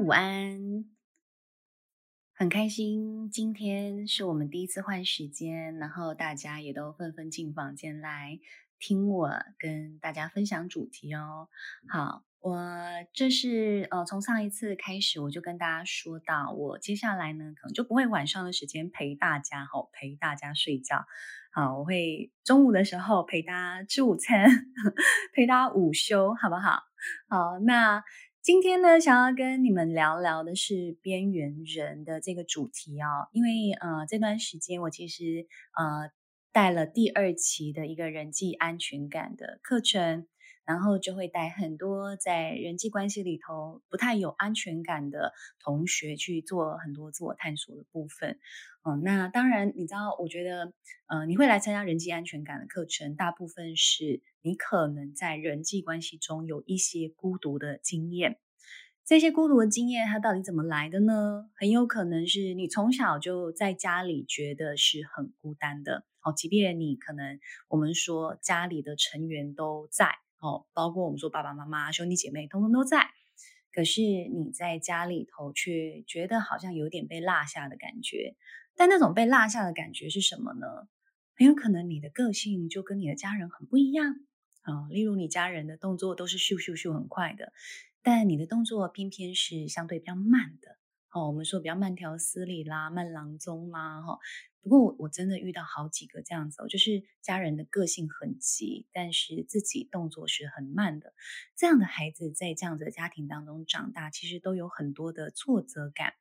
午安，很开心，今天是我们第一次换时间，然后大家也都纷纷进房间来听我跟大家分享主题哦。好，我这是呃，从上一次开始我就跟大家说到，我接下来呢可能就不会晚上的时间陪大家，好陪大家睡觉。好，我会中午的时候陪大家吃午餐，陪大家午休，好不好？好，那。今天呢，想要跟你们聊聊的是边缘人的这个主题哦，因为呃这段时间我其实呃带了第二期的一个人际安全感的课程，然后就会带很多在人际关系里头不太有安全感的同学去做很多自我探索的部分。哦，那当然，你知道，我觉得，呃，你会来参加人际安全感的课程，大部分是你可能在人际关系中有一些孤独的经验。这些孤独的经验，它到底怎么来的呢？很有可能是你从小就在家里觉得是很孤单的。哦，即便你可能我们说家里的成员都在，哦，包括我们说爸爸妈妈、兄弟姐妹，通通都在。可是你在家里头却觉得好像有点被落下的感觉。但那种被落下的感觉是什么呢？很有可能你的个性就跟你的家人很不一样啊、例如你家人的动作都是咻咻咻很快的，但你的动作偏偏是相对比较慢的。哦，我们说比较慢条斯理啦，慢郎中啦，哈、不过我我真的遇到好几个这样子，就是家人的个性很急，但是自己动作是很慢的。这样的孩子在这样子的家庭当中长大，其实都有很多的挫折感。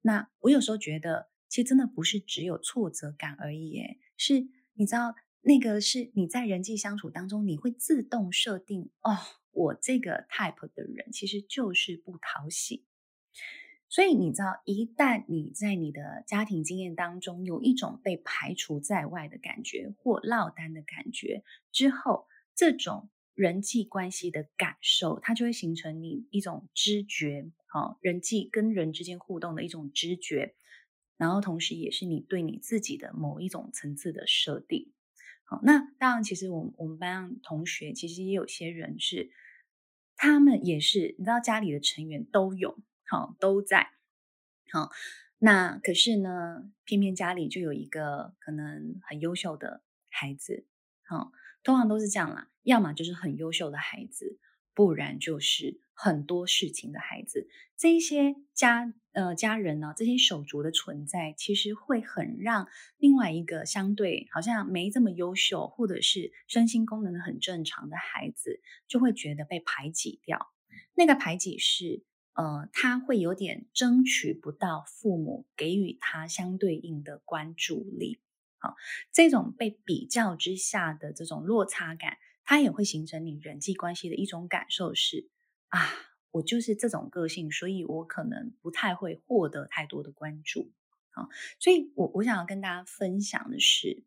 那我有时候觉得。其实真的不是只有挫折感而已，诶，是你知道那个是你在人际相处当中，你会自动设定哦，我这个 type 的人其实就是不讨喜。所以你知道，一旦你在你的家庭经验当中有一种被排除在外的感觉或落单的感觉之后，这种人际关系的感受，它就会形成你一种知觉，哦，人际跟人之间互动的一种知觉。然后，同时也是你对你自己的某一种层次的设定。好，那当然，其实我们我们班同学其实也有些人是，他们也是，你知道家里的成员都有，好，都在，好，那可是呢，偏偏家里就有一个可能很优秀的孩子，好，通常都是这样啦，要么就是很优秀的孩子，不然就是很多事情的孩子，这一些家。呃，家人呢，这些手足的存在，其实会很让另外一个相对好像没这么优秀，或者是身心功能很正常的孩子，就会觉得被排挤掉。那个排挤是，呃，他会有点争取不到父母给予他相对应的关注力。好，这种被比较之下的这种落差感，它也会形成你人际关系的一种感受是啊。我就是这种个性，所以我可能不太会获得太多的关注，好，所以我我想要跟大家分享的是，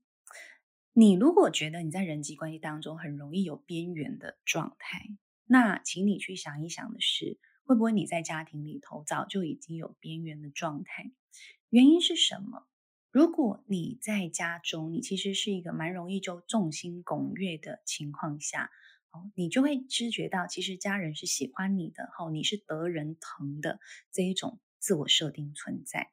你如果觉得你在人际关系当中很容易有边缘的状态，那请你去想一想的是，会不会你在家庭里头早就已经有边缘的状态？原因是什么？如果你在家中，你其实是一个蛮容易就众星拱月的情况下。你就会知觉到，其实家人是喜欢你的，你是得人疼的这一种自我设定存在。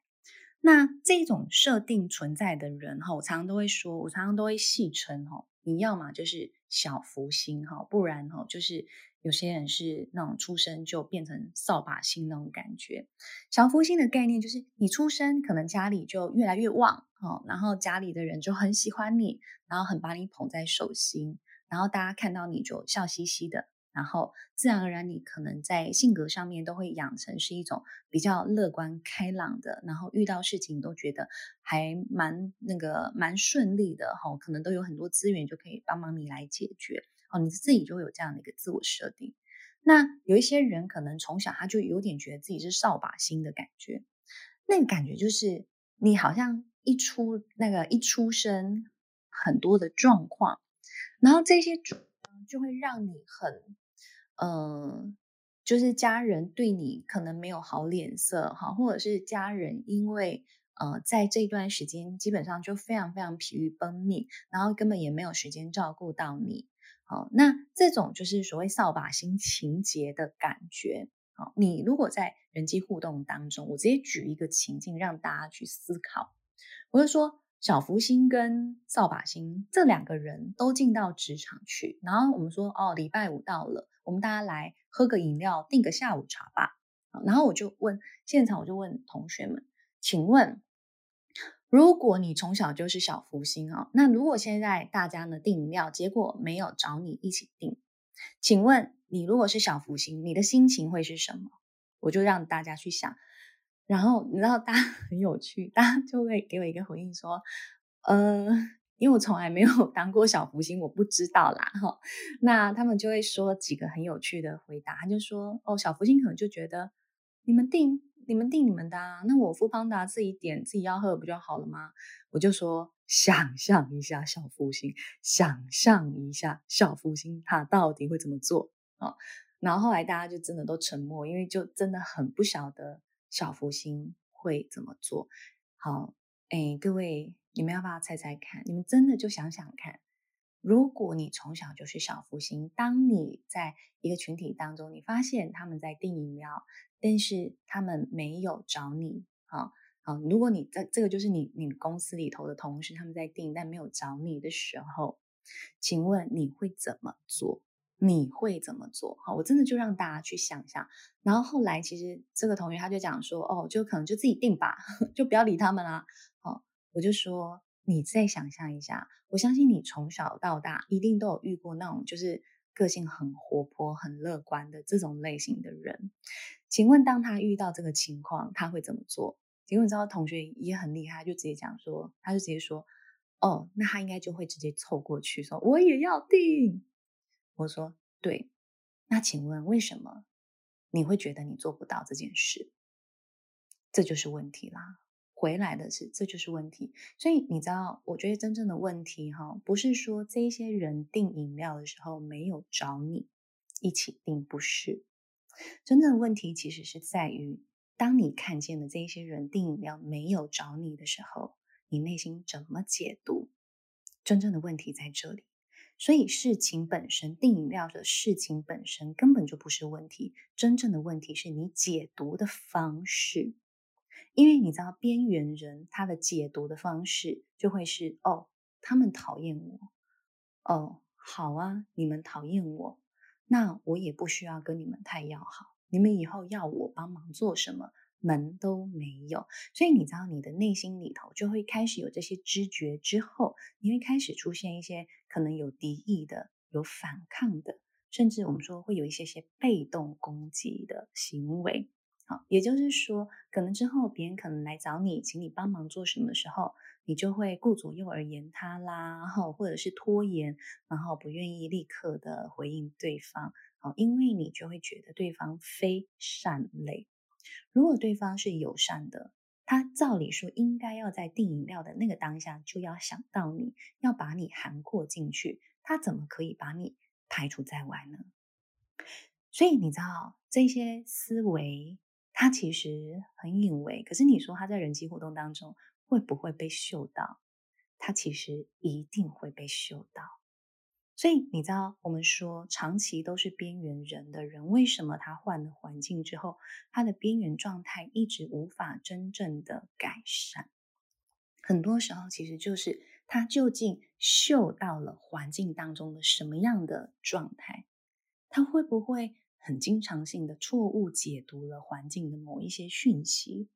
那这种设定存在的人，哈，我常常都会说，我常常都会戏称，哈，你要么就是小福星，哈，不然，哈，就是有些人是那种出生就变成扫把星那种感觉。小福星的概念就是，你出生可能家里就越来越旺，哦，然后家里的人就很喜欢你，然后很把你捧在手心。然后大家看到你就笑嘻嘻的，然后自然而然你可能在性格上面都会养成是一种比较乐观开朗的，然后遇到事情都觉得还蛮那个蛮顺利的哈，可能都有很多资源就可以帮忙你来解决哦，你自己就会有这样的一个自我设定。那有一些人可能从小他就有点觉得自己是扫把星的感觉，那感觉就是你好像一出那个一出生很多的状况。然后这些就会让你很，呃，就是家人对你可能没有好脸色哈，或者是家人因为呃在这段时间基本上就非常非常疲于奔命，然后根本也没有时间照顾到你，好，那这种就是所谓扫把星情节的感觉，好，你如果在人际互动当中，我直接举一个情境让大家去思考，我就说小福星跟扫把星这两个人都进到职场去，然后我们说哦，礼拜五到了，我们大家来喝个饮料，订个下午茶吧。然后我就问现场，我就问同学们，请问，如果你从小就是小福星啊，那如果现在大家呢订饮料，结果没有找你一起订，请问你如果是小福星，你的心情会是什么？我就让大家去想，然后你知道大家 很有趣，大家就会给我一个回应说，呃，因为我从来没有 当过小福星，我不知道啦哈。那他们就会说几个很有趣的回答，他就说，哦，小福星可能就觉得。你们定，你们定你们的啊，那我富邦达自己点，自己要喝不就好了吗？我就说，想象一下小福星，想象一下小福星他到底会怎么做啊、然后后来大家就真的都沉默，因为就真的很不晓得小福星会怎么做。好，哎，各位，你们要不要猜猜看？你们真的就想想看。如果你从小就是小福星，当你在一个群体当中，你发现他们在订饮料，但是他们没有找你，啊啊，如果你在这个就是你你公司里头的同事，他们在订但没有找你的时候，请问你会怎么做？你会怎么做？好，我真的就让大家去想象。然后后来其实这个同学他就讲说，哦，就可能就自己订吧，就不要理他们啦。我就说。你再想象一下，我相信你从小到大一定都有遇过那种就是个性很活泼、很乐观的这种类型的人。请问，当他遇到这个情况，他会怎么做？结果你知道，同学也很厉害，就直接讲说，他就直接说：“哦，那他应该就会直接凑过去说，我也要订。”我说：“对，那请问为什么你会觉得你做不到这件事？这就是问题啦。”回来的是，这就是问题。所以你知道，我觉得真正的问题哈，不是说这些人订饮料的时候没有找你一起订，不是。真正的问题其实是在于，当你看见了这些人订饮料没有找你的时候，你内心怎么解读？真正的问题在这里。所以事情本身，订饮料的事情本身根本就不是问题，真正的问题是你解读的方式。因为你知道，边缘人他的解读的方式就会是：哦，他们讨厌我，哦，好啊，你们讨厌我，那我也不需要跟你们太要好。你们以后要我帮忙做什么，门都没有。所以你知道，你的内心里头就会开始有这些知觉，之后你会开始出现一些可能有敌意的、有反抗的，甚至我们说会有一些些被动攻击的行为。也就是说，可能之后别人可能来找你，请你帮忙做什么时候，你就会顾左右而言他啦，然后或者是拖延，然后不愿意立刻的回应对方。好，因为你就会觉得对方非善类。如果对方是友善的，他照理说应该要在订饮料的那个当下就要想到你，要把你含括进去，他怎么可以把你排除在外呢？所以你知道这些思维。他其实很隐微，可是你说他在人际互动当中会不会被嗅到？他其实一定会被嗅到。所以你知道，我们说长期都是边缘人的人，为什么他换了环境之后，他的边缘状态一直无法真正的改善？很多时候其实就是他究竟嗅到了环境当中的什么样的状态？他会不会？很经常性的错误解读了环境的某一些讯息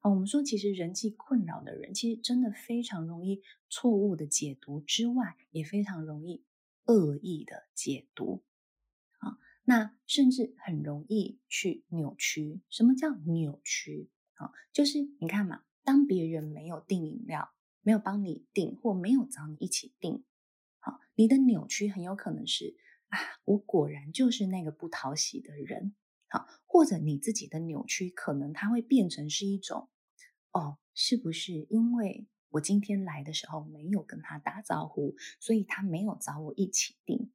啊，我们说其实人际困扰的人，其实真的非常容易错误的解读之外，也非常容易恶意的解读啊，那甚至很容易去扭曲。什么叫扭曲啊？就是你看嘛，当别人没有订饮料，没有帮你订，或没有找你一起订，好，你的扭曲很有可能是。啊，我果然就是那个不讨喜的人，好，或者你自己的扭曲，可能它会变成是一种，哦，是不是因为我今天来的时候没有跟他打招呼，所以他没有找我一起订，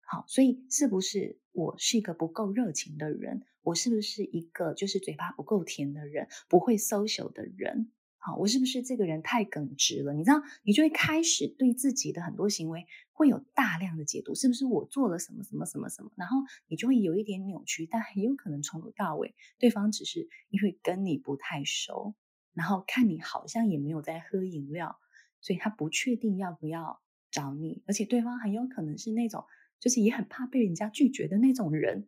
好，所以是不是我是一个不够热情的人？我是不是一个就是嘴巴不够甜的人，不会 social 的人？好，我是不是这个人太耿直了？你知道，你就会开始对自己的很多行为会有大量的解读，是不是我做了什么什么什么什么？然后你就会有一点扭曲，但很有可能从头到尾，对方只是因为跟你不太熟，然后看你好像也没有在喝饮料，所以他不确定要不要找你，而且对方很有可能是那种就是也很怕被人家拒绝的那种人。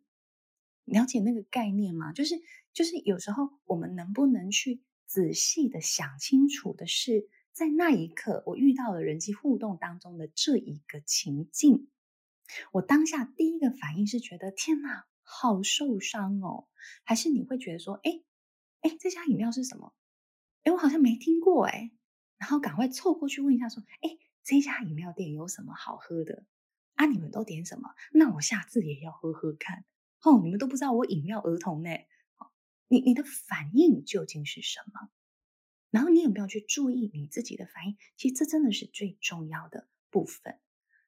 了解那个概念吗？就是就是有时候我们能不能去？仔细的想清楚的是，在那一刻我遇到了人际互动当中的这一个情境，我当下第一个反应是觉得天哪，好受伤哦，还是你会觉得说，哎哎，这家饮料是什么？哎，我好像没听过哎，然后赶快凑过去问一下说，哎，这家饮料店有什么好喝的？啊，你们都点什么？那我下次也要喝喝看。哦，你们都不知道我饮料儿童呢。你你的反应究竟是什么？然后你有没有去注意你自己的反应？其实这真的是最重要的部分。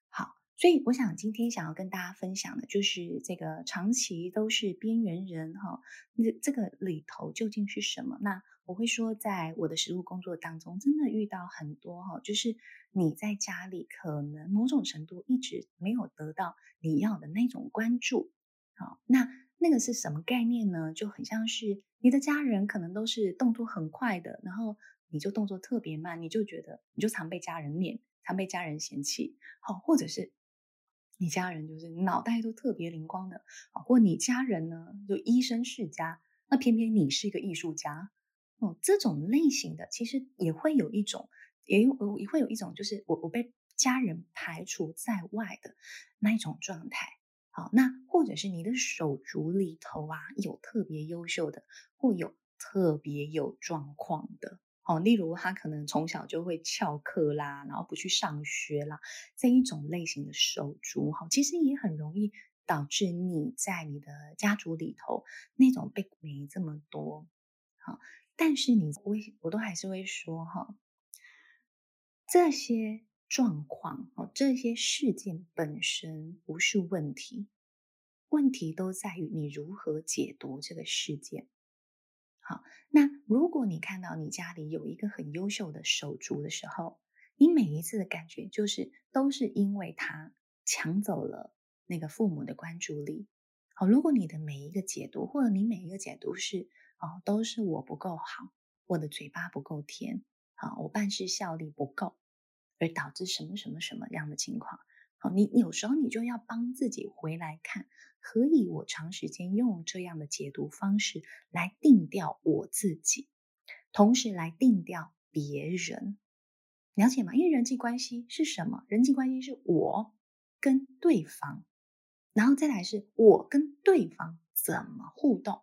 好，所以我想今天想要跟大家分享的就是这个长期都是边缘人哈，那这个里头究竟是什么？那我会说，在我的实务工作当中，真的遇到很多哈，就是你在家里可能某种程度一直没有得到你要的那种关注。好，那。那个是什么概念呢？就很像是你的家人可能都是动作很快的，然后你就动作特别慢，你就觉得你就常被家人念，常被家人嫌弃。好，或者是你家人就是脑袋都特别灵光的，好，或你家人呢就医生世家，那偏偏你是一个艺术家。哦，这种类型的其实也会有一种，也有也会有一种，就是我我被家人排除在外的那一种状态。那或者是你的手足里头啊，有特别优秀的，或有特别有状况的。哦，例如他可能从小就会翘课啦，然后不去上学啦，这一种类型的手足，哈，其实也很容易导致你在你的家族里头那种被没这么多。好，但是你我我都还是会说哈，这些。状况哦，这些事件本身不是问题，问题都在于你如何解读这个事件。好，那如果你看到你家里有一个很优秀的手足的时候，你每一次的感觉就是都是因为他抢走了那个父母的关注力。好，如果你的每一个解读，或者你每一个解读是哦，都是我不够好，我的嘴巴不够甜，啊，我办事效力不够。而导致什么什么什么样的情况？好，你有时候你就要帮自己回来看，何以我长时间用这样的解读方式来定调我自己，同时来定调别人，了解吗？因为人际关系是什么？人际关系是我跟对方，然后再来是我跟对方怎么互动。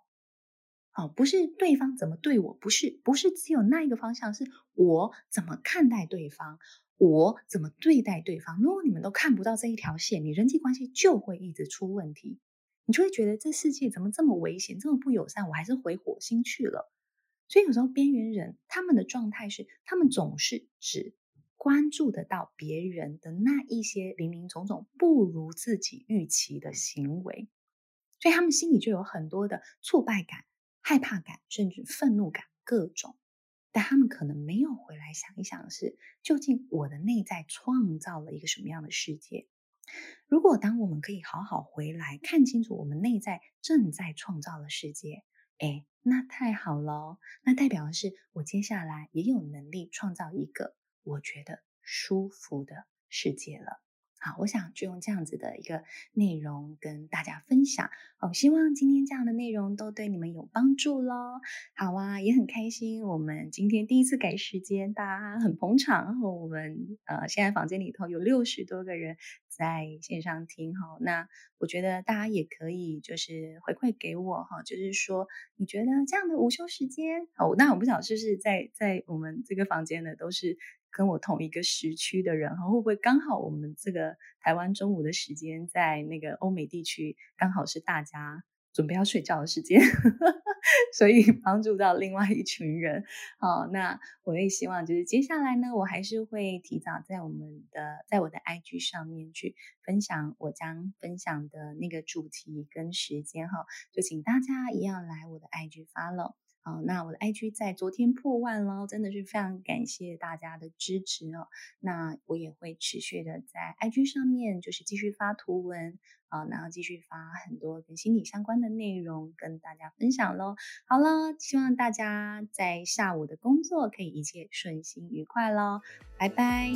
好，不是对方怎么对我，不是，不是只有那一个方向，是我怎么看待对方。我怎么对待对方？如果你们都看不到这一条线，你人际关系就会一直出问题。你就会觉得这世界怎么这么危险，这么不友善，我还是回火星去了。所以有时候边缘人他们的状态是，他们总是只关注得到别人的那一些零零总总不如自己预期的行为，所以他们心里就有很多的挫败感、害怕感，甚至愤怒感，各种。但他们可能没有回来想一想，是究竟我的内在创造了一个什么样的世界？如果当我们可以好好回来看清楚我们内在正在创造的世界，哎，那太好了，那代表的是我接下来也有能力创造一个我觉得舒服的世界了。好，我想就用这样子的一个内容跟大家分享。哦，希望今天这样的内容都对你们有帮助喽。好啊，也很开心，我们今天第一次改时间，大家很捧场。我们呃，现在房间里头有六十多个人在线上听哈。那我觉得大家也可以就是回馈给我哈，就是说你觉得这样的午休时间，哦，那我不晓得是不是在在我们这个房间的都是。跟我同一个时区的人哈，会不会刚好我们这个台湾中午的时间，在那个欧美地区刚好是大家准备要睡觉的时间，所以帮助到另外一群人。好，那我也希望就是接下来呢，我还是会提早在我们的在我的 IG 上面去分享我将分享的那个主题跟时间哈，就请大家一样来我的 IG follow。那我的 IG 在昨天破万了，真的是非常感谢大家的支持哦。那我也会持续的在 IG 上面，就是继续发图文啊，然后继续发很多跟心理相关的内容跟大家分享喽。好了，希望大家在下午的工作可以一切顺心愉快喽，拜拜。